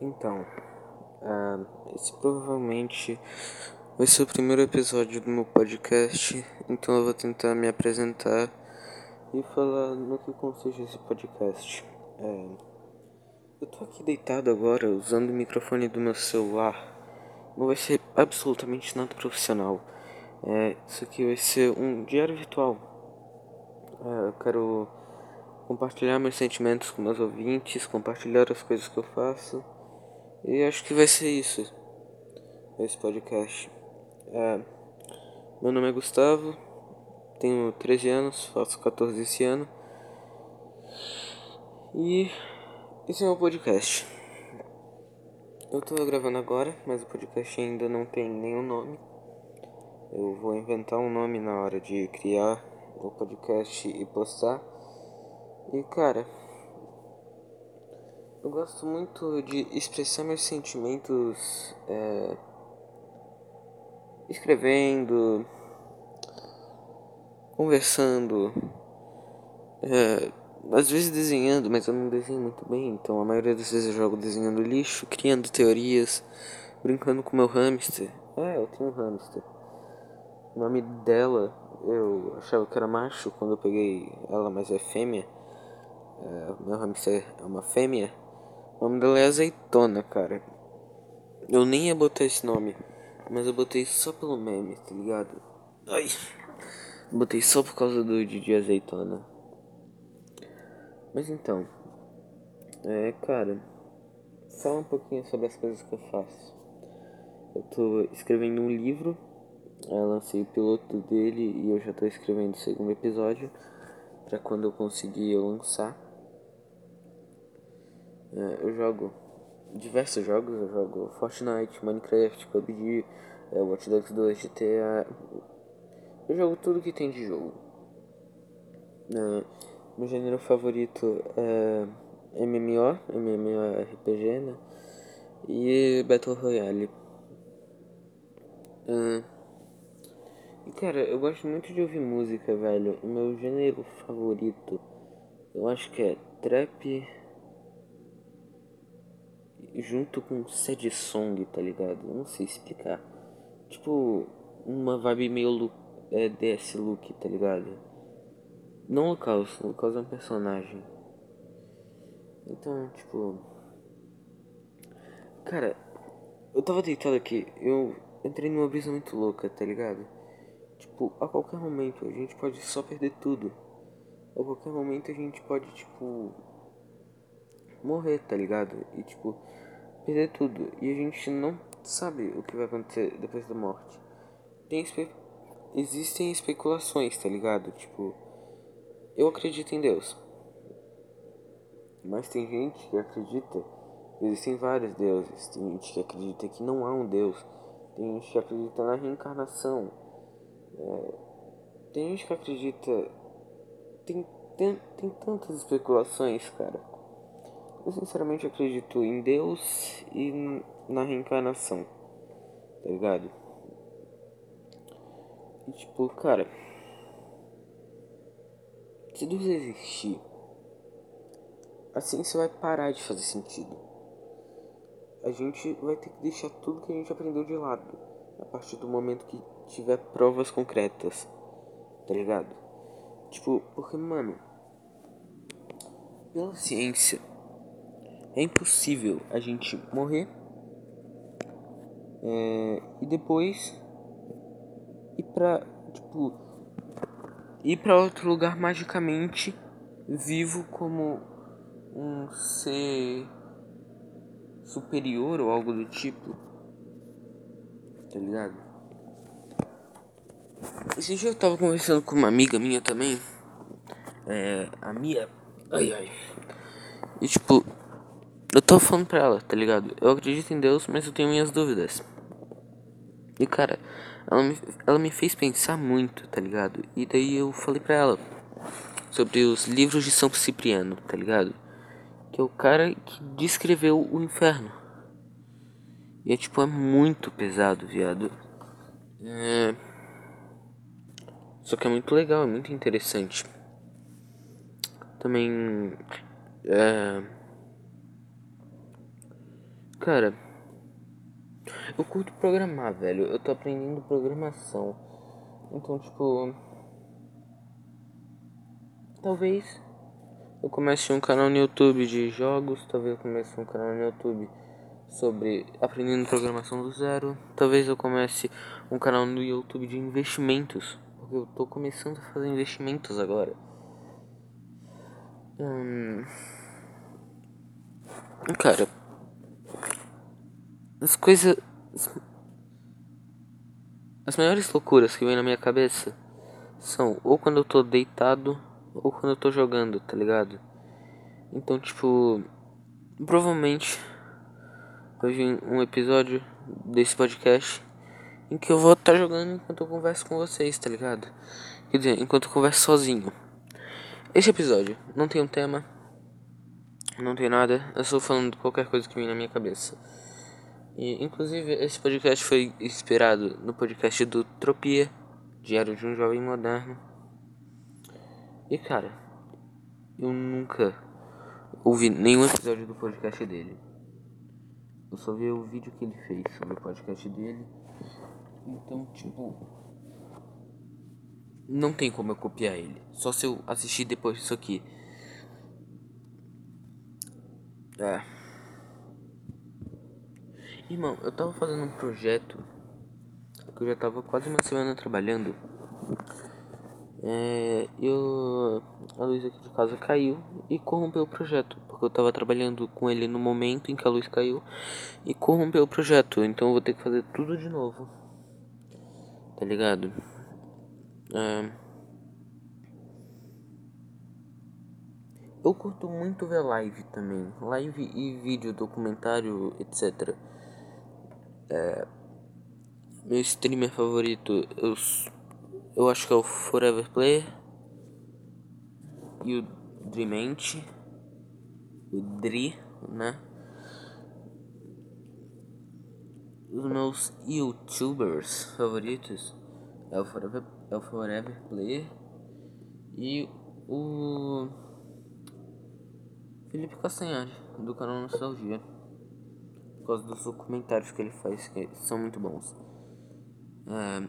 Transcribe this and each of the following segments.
Então, uh, esse provavelmente vai ser o primeiro episódio do meu podcast, então eu vou tentar me apresentar e falar no que consiste esse podcast. É, eu tô aqui deitado agora usando o microfone do meu celular, não vai ser absolutamente nada profissional. É, isso aqui vai ser um diário virtual. É, eu quero compartilhar meus sentimentos com meus ouvintes, compartilhar as coisas que eu faço. E acho que vai ser isso. Esse podcast. É, meu nome é Gustavo, tenho 13 anos, faço 14 esse ano. E esse é o meu podcast. Eu tô gravando agora, mas o podcast ainda não tem nenhum nome. Eu vou inventar um nome na hora de criar o podcast e postar. E cara, eu gosto muito de expressar meus sentimentos é, escrevendo, conversando, é, às vezes desenhando, mas eu não desenho muito bem, então a maioria das vezes eu jogo desenhando lixo, criando teorias, brincando com meu hamster. É, eu tenho um hamster. O nome dela eu achava que era macho quando eu peguei ela, mas é fêmea. É, meu hamster é uma fêmea. O nome dela é Azeitona, cara. Eu nem ia botar esse nome, mas eu botei só pelo meme, tá ligado? Ai. Botei só por causa do Didi Azeitona. Mas então, é, cara, fala um pouquinho sobre as coisas que eu faço. Eu tô escrevendo um livro, eu lancei o piloto dele e eu já tô escrevendo o segundo episódio para quando eu conseguir eu lançar. É, eu jogo diversos jogos, eu jogo Fortnite, Minecraft, PUBG, é, Watch Dogs 2, GTA. Eu jogo tudo que tem de jogo. É, meu gênero favorito é MMO, MMORPG, né? E Battle Royale. É, e cara, eu gosto muito de ouvir música, velho. Meu gênero favorito, eu acho que é trap junto com sad song, tá ligado? Eu não sei explicar. Tipo, uma vibe meio look, é, DS look, tá ligado? Não o Caos, o Caos é um personagem. Então, tipo. Cara, eu tava deitado aqui, eu entrei numa brisa muito louca, tá ligado? Tipo, a qualquer momento a gente pode só perder tudo. A qualquer momento a gente pode, tipo. Morrer, tá ligado? E, tipo perder tudo e a gente não sabe o que vai acontecer depois da morte. Tem espe existem especulações, tá ligado? Tipo, eu acredito em Deus. Mas tem gente que acredita que existem vários deuses. Tem gente que acredita que não há um Deus. Tem gente que acredita na reencarnação. É, tem gente que acredita. Tem, tem, tem tantas especulações, cara. Eu sinceramente acredito em Deus e na reencarnação. Tá ligado? E tipo, cara. Se Deus existir, assim você vai parar de fazer sentido. A gente vai ter que deixar tudo que a gente aprendeu de lado. A partir do momento que tiver provas concretas. Tá ligado? Tipo, porque, mano. Pela ciência é impossível a gente morrer é, e depois ir pra, tipo, ir pra outro lugar magicamente vivo como um ser superior ou algo do tipo. Tá ligado? Esse dia eu tava conversando com uma amiga minha também. É, a Mia. Ai ai. E tipo, eu tô falando pra ela, tá ligado? Eu acredito em Deus, mas eu tenho minhas dúvidas. E cara, ela me, ela me fez pensar muito, tá ligado? E daí eu falei pra ela sobre os livros de São Cipriano, tá ligado? Que é o cara que descreveu o inferno. E é tipo, é muito pesado, viado. É... Só que é muito legal, é muito interessante. Também. É Cara, eu curto programar, velho. Eu tô aprendendo programação. Então, tipo. Talvez eu comece um canal no YouTube de jogos. Talvez eu comece um canal no YouTube sobre aprendendo programação do zero. Talvez eu comece um canal no YouTube de investimentos. Porque eu tô começando a fazer investimentos agora. Hum. Cara, as coisas. As maiores loucuras que vem na minha cabeça são ou quando eu tô deitado ou quando eu tô jogando, tá ligado? Então, tipo, provavelmente vai vir um episódio desse podcast em que eu vou estar tá jogando enquanto eu converso com vocês, tá ligado? Quer dizer, enquanto eu converso sozinho. Esse episódio não tem um tema, não tem nada, eu estou falando qualquer coisa que vem na minha cabeça. E, inclusive, esse podcast foi inspirado no podcast do Tropia, Diário de um Jovem Moderno. E, cara, eu nunca ouvi nenhum episódio do podcast dele. Eu só vi o vídeo que ele fez sobre o podcast dele. Então, tipo. Não tem como eu copiar ele. Só se eu assistir depois disso aqui. É. Irmão, eu tava fazendo um projeto que eu já tava quase uma semana trabalhando. É, eu, a luz aqui de casa caiu e corrompeu o projeto, porque eu tava trabalhando com ele no momento em que a luz caiu e corrompeu o projeto, então eu vou ter que fazer tudo de novo. Tá ligado? É, eu curto muito ver live também, live e vídeo, documentário, etc. É, meu streamer favorito, eu, eu acho que é o Forever Player e o Dreamante, o Dri, né? Os meus youtubers favoritos é o Forever, é o Forever Player e o Felipe Castanhari, do canal Nostalgia causa dos documentários que ele faz, que são muito bons. É,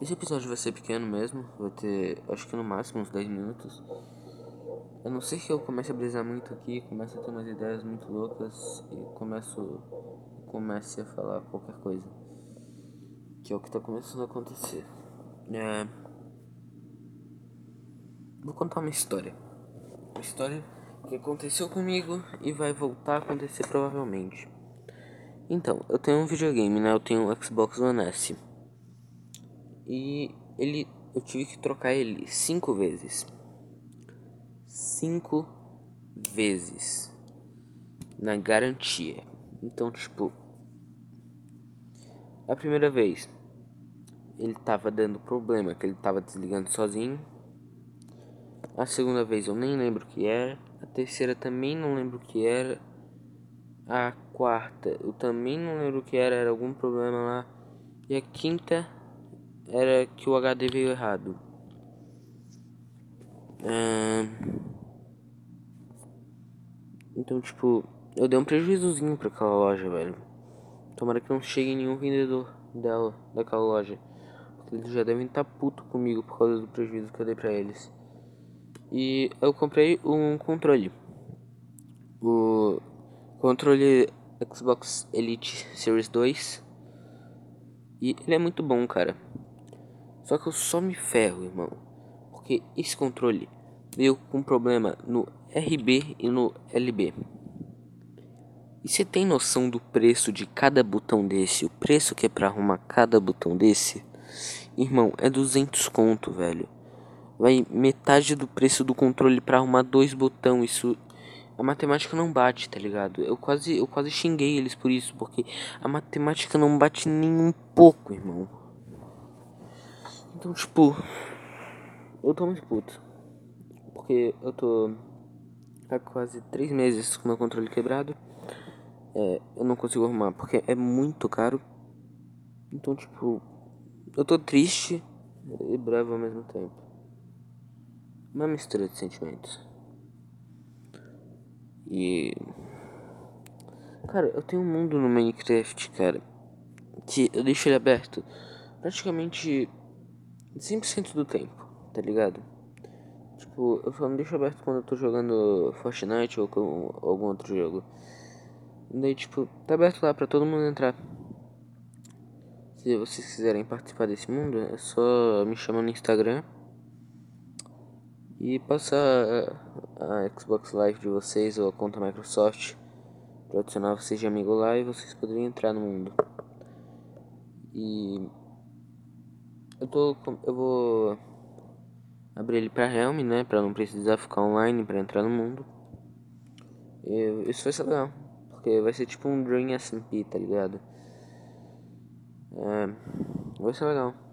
esse episódio vai ser pequeno mesmo, vai ter acho que no máximo uns 10 minutos. A não ser que eu comece a brisar muito aqui, comece a ter umas ideias muito loucas e começo comece a falar qualquer coisa. Que é o que tá começando a acontecer. É, vou contar uma história. Uma história que aconteceu comigo e vai voltar a acontecer provavelmente. Então, eu tenho um videogame, né? Eu tenho um Xbox One S. E ele eu tive que trocar ele cinco vezes. Cinco vezes na garantia. Então, tipo, a primeira vez ele tava dando problema, que ele tava desligando sozinho. A segunda vez eu nem lembro o que era. A terceira também não lembro o que era. A quarta eu também não lembro o que era, era algum problema lá. E a quinta era que o HD veio errado. Então, tipo, eu dei um prejuízozinho pra aquela loja, velho. Tomara que não chegue nenhum vendedor dela, daquela loja. Eles já devem estar tá puto comigo por causa do prejuízo que eu dei pra eles. E eu comprei um controle. O Controle Xbox Elite Series 2. E ele é muito bom, cara. Só que eu só me ferro, irmão. Porque esse controle veio com problema no RB e no LB. E você tem noção do preço de cada botão desse? O preço que é pra arrumar cada botão desse? Irmão, é 200 conto, velho. Vai metade do preço do controle pra arrumar dois botões. Isso a matemática não bate, tá ligado? Eu quase, eu quase xinguei eles por isso, porque a matemática não bate nem um pouco, irmão. Então, tipo, eu tô muito puto. Porque eu tô há quase três meses com meu controle quebrado. É, eu não consigo arrumar porque é muito caro. Então, tipo, eu tô triste e bravo ao mesmo tempo. Uma mistura de sentimentos. E Cara, eu tenho um mundo no Minecraft, cara, que eu deixo ele aberto praticamente 100% do tempo, tá ligado? Tipo, eu só não deixo aberto quando eu tô jogando Fortnite ou algum outro jogo. Daí, tipo, tá aberto lá pra todo mundo entrar. Se vocês quiserem participar desse mundo, é só me chamar no Instagram e passar a Xbox Live de vocês ou a conta Microsoft para adicionar vocês de amigo lá e vocês poderiam entrar no mundo. E eu tô eu vou abrir ele para Helm, né, para não precisar ficar online para entrar no mundo. E isso vai ser legal, porque vai ser tipo um Dream SMP, tá ligado? É, vai ser legal.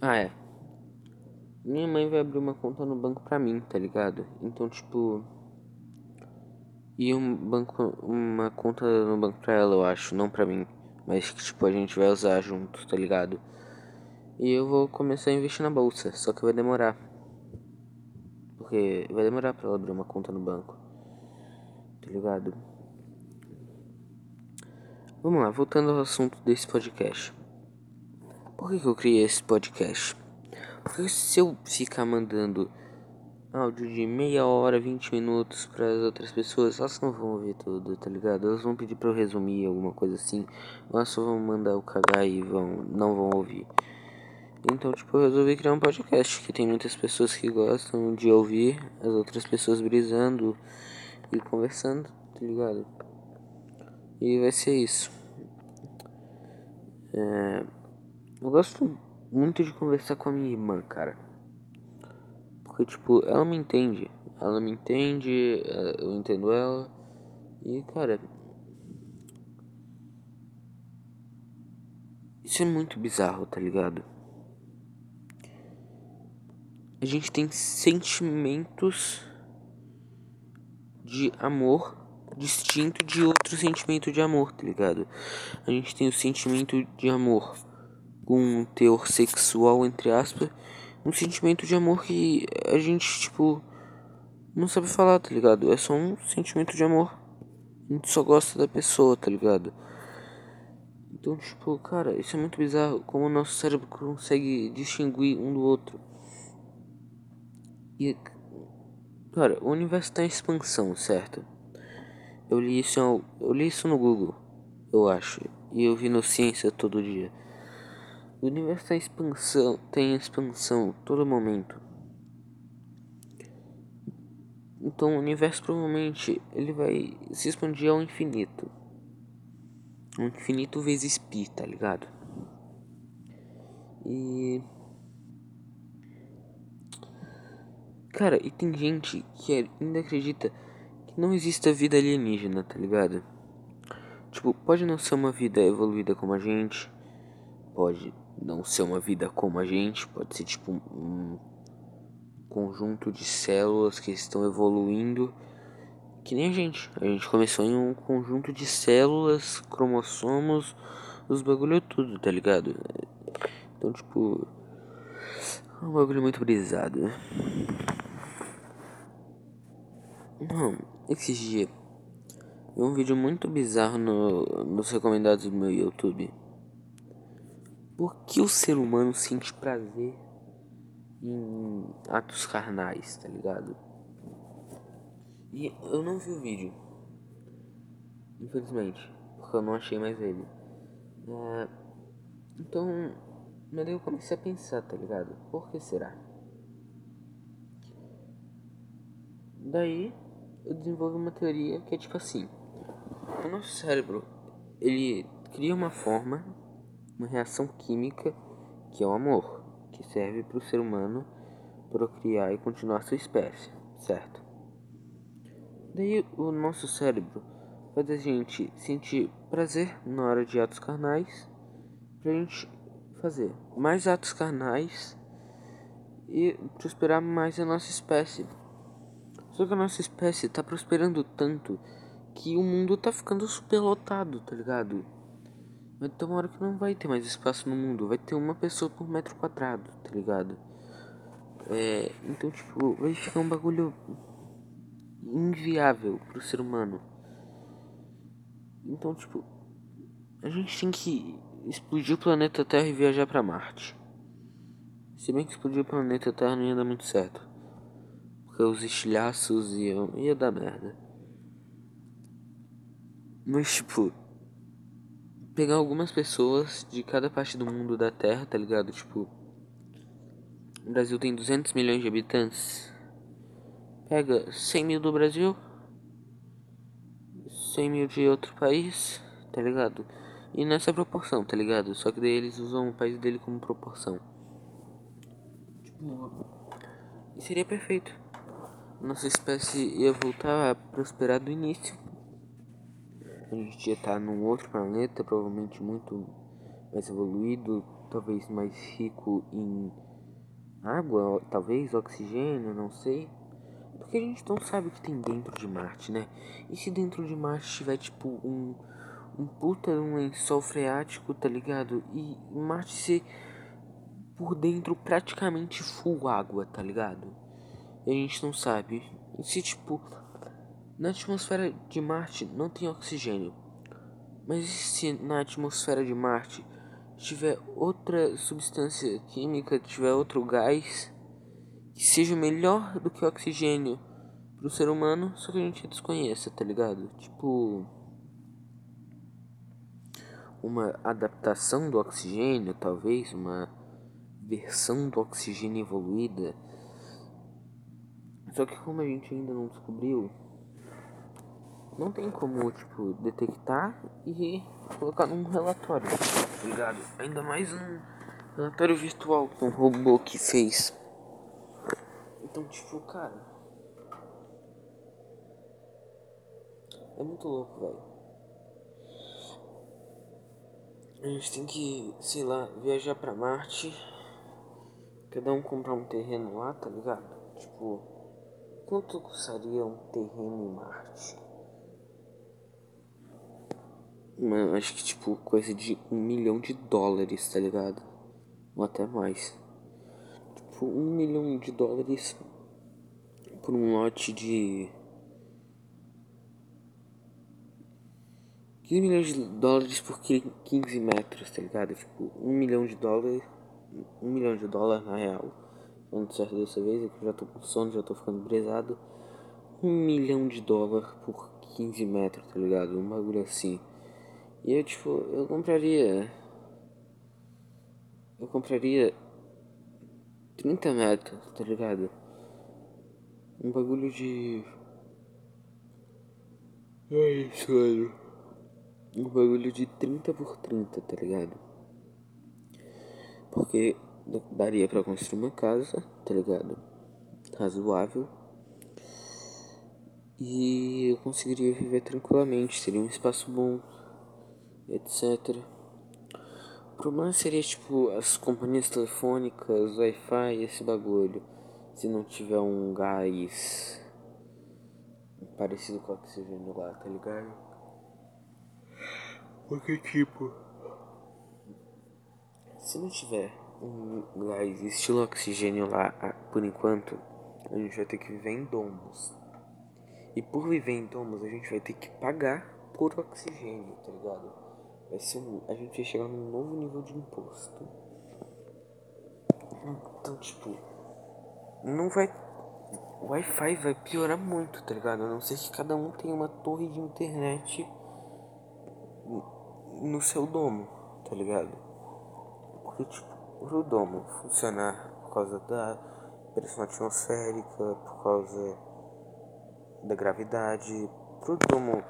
Ah, é. Minha mãe vai abrir uma conta no banco pra mim, tá ligado? Então, tipo. E um banco, uma conta no banco pra ela, eu acho, não pra mim. Mas que, tipo, a gente vai usar junto, tá ligado? E eu vou começar a investir na bolsa, só que vai demorar. Porque vai demorar pra ela abrir uma conta no banco. Tá ligado? Vamos lá, voltando ao assunto desse podcast. Por que, que eu criei esse podcast? Porque se eu ficar mandando áudio de meia hora, 20 minutos para as outras pessoas, elas não vão ouvir tudo, tá ligado? Elas vão pedir para eu resumir alguma coisa assim, elas só vão mandar o cagar e vão, não vão ouvir. Então, tipo, eu resolvi criar um podcast que tem muitas pessoas que gostam de ouvir as outras pessoas brisando e conversando, tá ligado? E vai ser isso. É, eu gosto muito de conversar com a minha irmã, cara. Porque, tipo, ela me entende. Ela me entende, é, eu entendo ela. E, cara. Isso é muito bizarro, tá ligado? A gente tem sentimentos de amor distinto de outro sentimento de amor, tá ligado? A gente tem o sentimento de amor com um teor sexual, entre aspas, um sentimento de amor que a gente, tipo, não sabe falar, tá ligado? É só um sentimento de amor. A gente só gosta da pessoa, tá ligado? Então, tipo, cara, isso é muito bizarro. Como o nosso cérebro consegue distinguir um do outro. E, cara, o universo tá em expansão, certo? Eu li isso, eu li isso no Google, eu acho. E eu vi no Ciência todo dia. O universo tem expansão, tem expansão todo momento. Então o universo provavelmente ele vai se expandir ao infinito. Infinito vezes pi, tá ligado? E Cara, e tem gente que ainda acredita que não existe vida alienígena, tá ligado? Tipo, pode não ser uma vida evoluída como a gente, pode não ser uma vida como a gente, pode ser tipo um conjunto de células que estão evoluindo que nem a gente. A gente começou em um conjunto de células, cromossomos, os bagulho tudo, tá ligado? Então, tipo, é um bagulho muito brisado. Não, esses dias, vi um vídeo muito bizarro no, nos recomendados do meu YouTube por que o ser humano sente prazer em atos carnais, tá ligado? E eu não vi o vídeo, infelizmente, porque eu não achei mais ele. É, então, mas daí eu comecei a pensar, tá ligado? Por que será? Daí eu desenvolvi uma teoria que é tipo assim: o nosso cérebro ele cria uma forma uma reação química que é o amor, que serve para o ser humano procriar e continuar sua espécie, certo? Daí o nosso cérebro faz a gente sentir prazer na hora de atos carnais, pra gente fazer mais atos carnais e prosperar mais a nossa espécie. Só que a nossa espécie tá prosperando tanto que o mundo tá ficando superlotado, tá ligado? Vai ter uma hora que não vai ter mais espaço no mundo. Vai ter uma pessoa por metro quadrado, tá ligado? É, então, tipo, vai ficar um bagulho inviável pro ser humano. Então, tipo, a gente tem que explodir o planeta Terra e viajar para Marte. Se bem que explodir o planeta Terra não ia dar muito certo. Porque os estilhaços iam. ia dar merda. Mas, tipo, pegar algumas pessoas de cada parte do mundo da Terra, tá ligado? Tipo, o Brasil tem 200 milhões de habitantes. Pega 100 mil do Brasil, 100 mil de outro país, tá ligado? E nessa proporção, tá ligado? Só que daí eles usam o país dele como proporção. Tipo, e seria perfeito. Nossa espécie ia voltar a prosperar do início. A gente ia estar num outro planeta, provavelmente muito mais evoluído, talvez mais rico em água, talvez oxigênio, não sei. Porque a gente não sabe o que tem dentro de Marte, né? E se dentro de Marte tiver tipo um um puta um lençol freático, tá ligado? E Marte ser por dentro praticamente full água, tá ligado? E a gente não sabe. E se tipo na atmosfera de Marte não tem oxigênio, mas se na atmosfera de Marte tiver outra substância química, tiver outro gás que seja melhor do que o oxigênio pro ser humano, só que a gente desconheça, tá ligado? Tipo uma adaptação do oxigênio, talvez, uma versão do oxigênio evoluída. Só que como a gente ainda não descobriu, não tem como, tipo, detectar e colocar num relatório, tá ligado? Ainda mais um relatório virtual com um robô que fez. Então, tipo, cara. É muito louco, velho. A gente tem que, sei lá, viajar pra Marte. Cada um comprar um terreno lá, tá ligado? Tipo, quanto custaria um terreno em Marte? Mano, acho que tipo coisa de um milhão de dólares, tá ligado? Ou até mais. Tipo, um milhão de dólares por um lote de 15 milhões de dólares por 15 metros, tá ligado? Tipo, 1 milhão de dólares. 1 milhão de dólares na real. Falando certo dessa vez, é que eu já tô com sono, já tô ficando brisado. 1 milhão de dólares por 15 metros, tá ligado? Um bagulho assim. E eu, tipo, eu compraria. Eu compraria 30 metros, tá ligado? Um bagulho de. Ai, sono um bagulho de 30 por 30, tá ligado? Porque daria pra construir uma casa, tá ligado? Razoável. E eu conseguiria viver tranquilamente, seria um espaço bom, etc. O problema seria tipo as companhias telefônicas, Wi-Fi, esse bagulho. Se não tiver um gás parecido com o oxigênio lá, tá ligado? Porque tipo. Se não tiver gás estilo oxigênio lá por enquanto, a gente vai ter que viver em domos. E por viver em domos a gente vai ter que pagar por oxigênio, tá ligado? Vai ser um, a gente vai chegar num novo nível de imposto. Então tipo. Não vai. O Wi-Fi vai piorar muito, tá ligado? A não ser que cada um tenha uma torre de internet no seu domo, tá ligado? Porque, tipo, o domo funcionar por causa da pressão atmosférica, por causa da gravidade, pro domo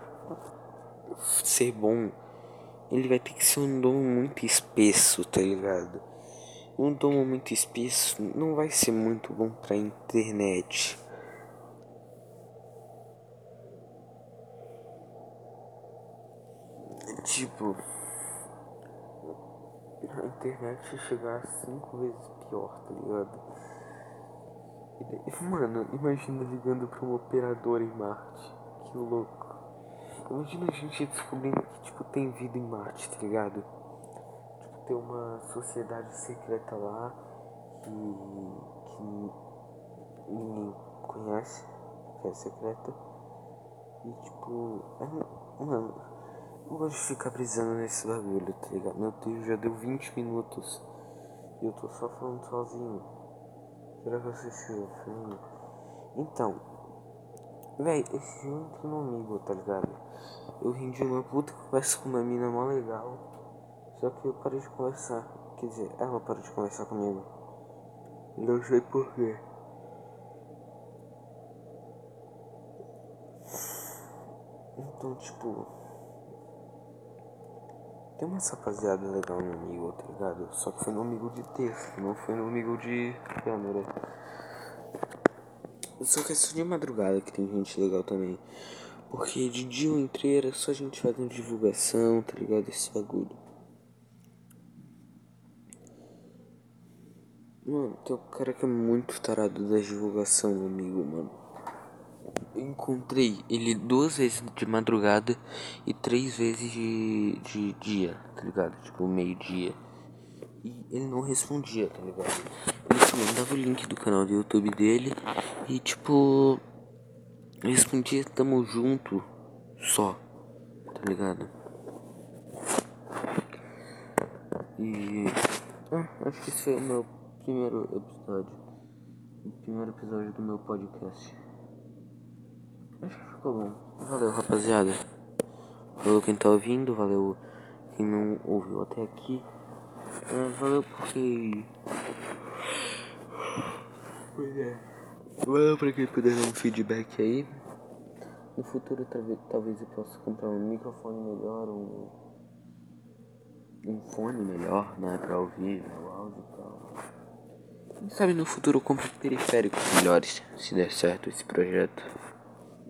ser bom, ele vai ter que ser um domo muito espesso, tá ligado? Um domo muito espesso não vai ser muito bom pra internet. Tipo, a internet chegar a cinco vezes pior, tá ligado? Mano, imagina ligando pra um operador em Marte. Que louco. Imagina a gente descobrindo que, tipo, tem vida em Marte, tá ligado? ter uma sociedade secreta lá que, que ninguém conhece, que é secreta. E tipo, é, mano, eu gosto de ficar brisando nesse bagulho, tá ligado? Meu Deus, já deu 20 minutos e eu tô só falando sozinho. Será que você se ofende? Então, véi, esse filme tem um amigo, tá ligado? Eu rendi uma puta conversa com uma mina mó legal. Só que eu parei de conversar. Quer dizer, ela parou de conversar comigo. Não sei porquê. Então, tipo. Tem uma rapaziada legal no amigo, tá ligado? Só que foi no amigo de texto, não foi no amigo de câmera. Só que é só de madrugada que tem gente legal também. Porque de dia eu entrei era só a gente fazendo divulgação, tá ligado? Esse bagulho. Mano, tem um cara que é muito tarado da divulgação, amigo, mano. Encontrei ele duas vezes de madrugada e três vezes de, de dia, tá ligado? Tipo, meio-dia. E ele não respondia, tá ligado? Ele mandava o link do canal do YouTube dele e, tipo, respondia tamo junto só, tá ligado? E ah, acho que esse foi o meu primeiro episódio. O primeiro episódio do meu podcast. Acho que ficou bom. Valeu, rapaziada. Valeu quem tá ouvindo, valeu quem não ouviu até aqui. É, valeu porque. Pois é. Valeu pra quem puder dar um feedback aí. No futuro talvez, eu possa comprar um microfone melhor, um, um fone melhor, né, pra ouvir o áudio e tal. Quem sabe no futuro eu compro periféricos melhores, se der certo esse projeto.